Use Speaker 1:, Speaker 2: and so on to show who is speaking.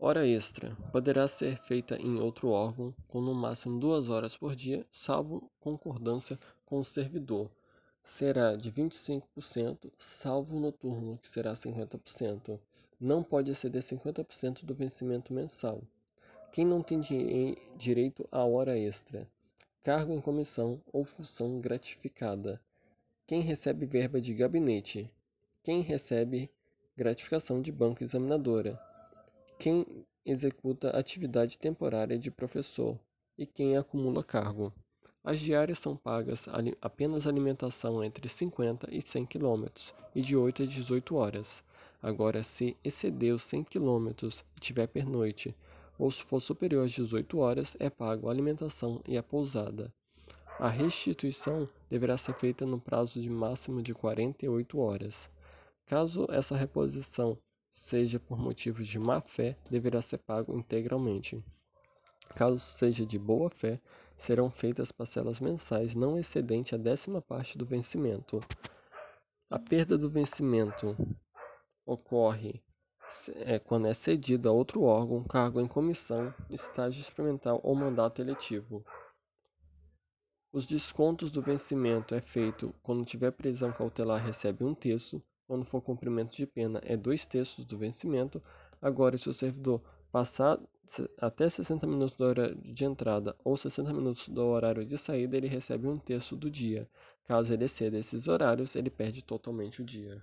Speaker 1: Hora extra poderá ser feita em outro órgão com no máximo duas horas por dia, salvo concordância com o servidor. Será de 25%, salvo noturno, que será 50%. Não pode exceder 50% do vencimento mensal. Quem não tem direito à hora extra? Cargo em comissão ou função gratificada. Quem recebe verba de gabinete? Quem recebe gratificação de banco examinadora? Quem executa atividade temporária de professor? E quem acumula cargo? As diárias são pagas apenas alimentação entre 50 e 100 km e de 8 a 18 horas. Agora, se exceder os 100 km e tiver pernoite, ou se for superior às 18 horas, é pago a alimentação e a pousada. A restituição deverá ser feita no prazo de máximo de 48 horas. Caso essa reposição seja por motivos de má fé, deverá ser pago integralmente. Caso seja de boa fé, serão feitas parcelas mensais não excedente a décima parte do vencimento. A perda do vencimento ocorre é, quando é cedido a outro órgão, cargo em comissão, estágio experimental ou mandato eletivo. Os descontos do vencimento é feito quando tiver prisão cautelar recebe um terço, quando for cumprimento de pena é dois terços do vencimento. Agora, se o servidor passar até 60 minutos do horário de entrada ou 60 minutos do horário de saída, ele recebe um terço do dia. Caso ele exceda esses horários, ele perde totalmente o dia.